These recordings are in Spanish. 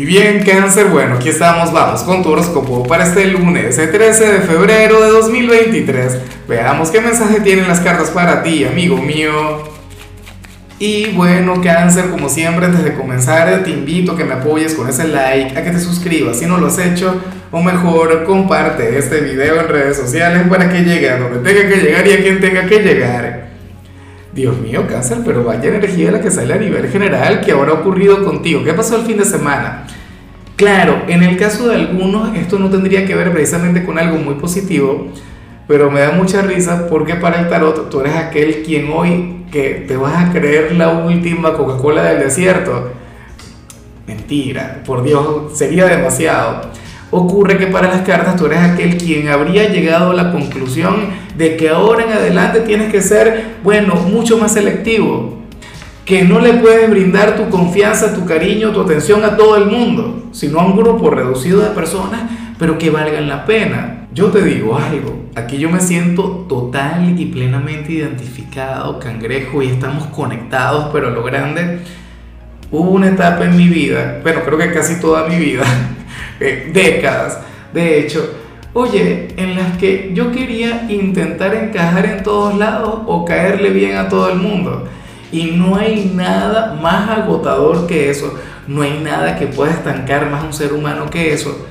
Y bien, cáncer, bueno, aquí estamos, vamos con tu horóscopo para este lunes, el 13 de febrero de 2023. Veamos qué mensaje tienen las cartas para ti, amigo mío. Y bueno, cáncer, como siempre, antes de comenzar, te invito a que me apoyes con ese like, a que te suscribas si no lo has hecho, o mejor, comparte este video en redes sociales para que llegue a donde tenga que llegar y a quien tenga que llegar. Dios mío, cáncer, pero vaya energía la que sale a nivel general que habrá ocurrido contigo. ¿Qué pasó el fin de semana? Claro, en el caso de algunos esto no tendría que ver precisamente con algo muy positivo, pero me da mucha risa porque para el tarot tú eres aquel quien hoy que te vas a creer la última Coca-Cola del desierto. Mentira, por Dios, sería demasiado ocurre que para las cartas tú eres aquel quien habría llegado a la conclusión de que ahora en adelante tienes que ser, bueno, mucho más selectivo, que no le puedes brindar tu confianza, tu cariño, tu atención a todo el mundo, sino a un grupo reducido de personas, pero que valgan la pena. Yo te digo algo, aquí yo me siento total y plenamente identificado, cangrejo, y estamos conectados, pero a lo grande, hubo una etapa en mi vida, bueno, creo que casi toda mi vida, eh, décadas, de hecho, oye, en las que yo quería intentar encajar en todos lados o caerle bien a todo el mundo. Y no hay nada más agotador que eso. No hay nada que pueda estancar más un ser humano que eso.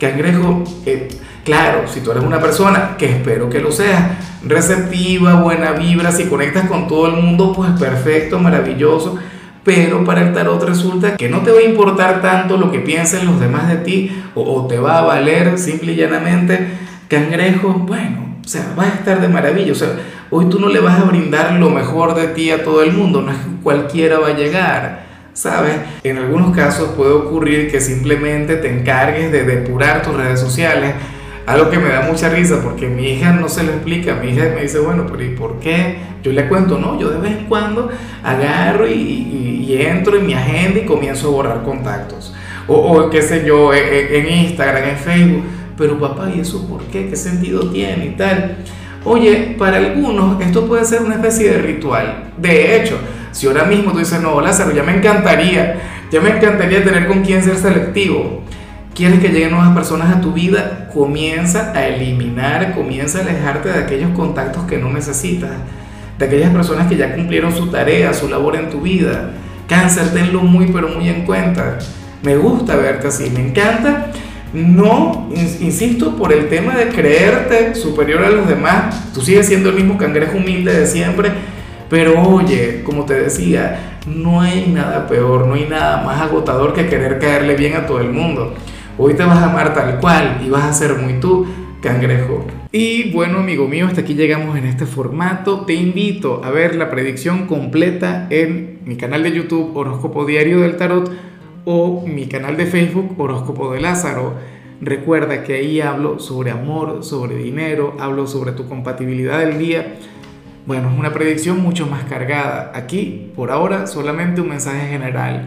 Cangrejo, eh, claro, si tú eres una persona, que espero que lo seas, receptiva, buena vibra, si conectas con todo el mundo, pues perfecto, maravilloso pero para el tarot resulta que no te va a importar tanto lo que piensen los demás de ti o, te va a valer simple y llanamente cangrejo, bueno, o sea, vas a estar de maravilla, o sea, hoy tú no le vas a brindar lo mejor de ti a todo el mundo, no es que cualquiera va a llegar, ¿sabes? En algunos casos puede ocurrir que simplemente te encargues de depurar tus redes sociales, algo que me da mucha risa porque mi hija no se lo explica, mi hija me dice, bueno, pero ¿y por qué? Yo le cuento, no, yo de vez en cuando agarro y, entro en mi agenda y comienzo a borrar contactos. O, qué sé yo, en, e, en Instagram, en Facebook. Pero papá, ¿y eso por qué? ¿Qué sentido tiene y tal? Oye, para algunos esto puede ser una especie de ritual. De hecho, si ahora mismo tú dices, no, Lázaro, ya me encantaría, ya me encantaría tener con quién ser selectivo quieres que lleguen nuevas personas a tu vida, comienza a eliminar, comienza a alejarte de aquellos contactos que no necesitas, de aquellas personas que ya cumplieron su tarea, su labor en tu vida. Cáncer, tenlo muy pero muy en cuenta. Me gusta verte así, me encanta. No, insisto, por el tema de creerte superior a los demás, tú sigues siendo el mismo cangrejo humilde de siempre, pero oye, como te decía, no hay nada peor, no hay nada más agotador que querer caerle bien a todo el mundo. Hoy te vas a amar tal cual y vas a ser muy tú, cangrejo. Y bueno, amigo mío, hasta aquí llegamos en este formato. Te invito a ver la predicción completa en mi canal de YouTube Horóscopo Diario del Tarot o mi canal de Facebook Horóscopo de Lázaro. Recuerda que ahí hablo sobre amor, sobre dinero, hablo sobre tu compatibilidad del día. Bueno, es una predicción mucho más cargada. Aquí, por ahora, solamente un mensaje general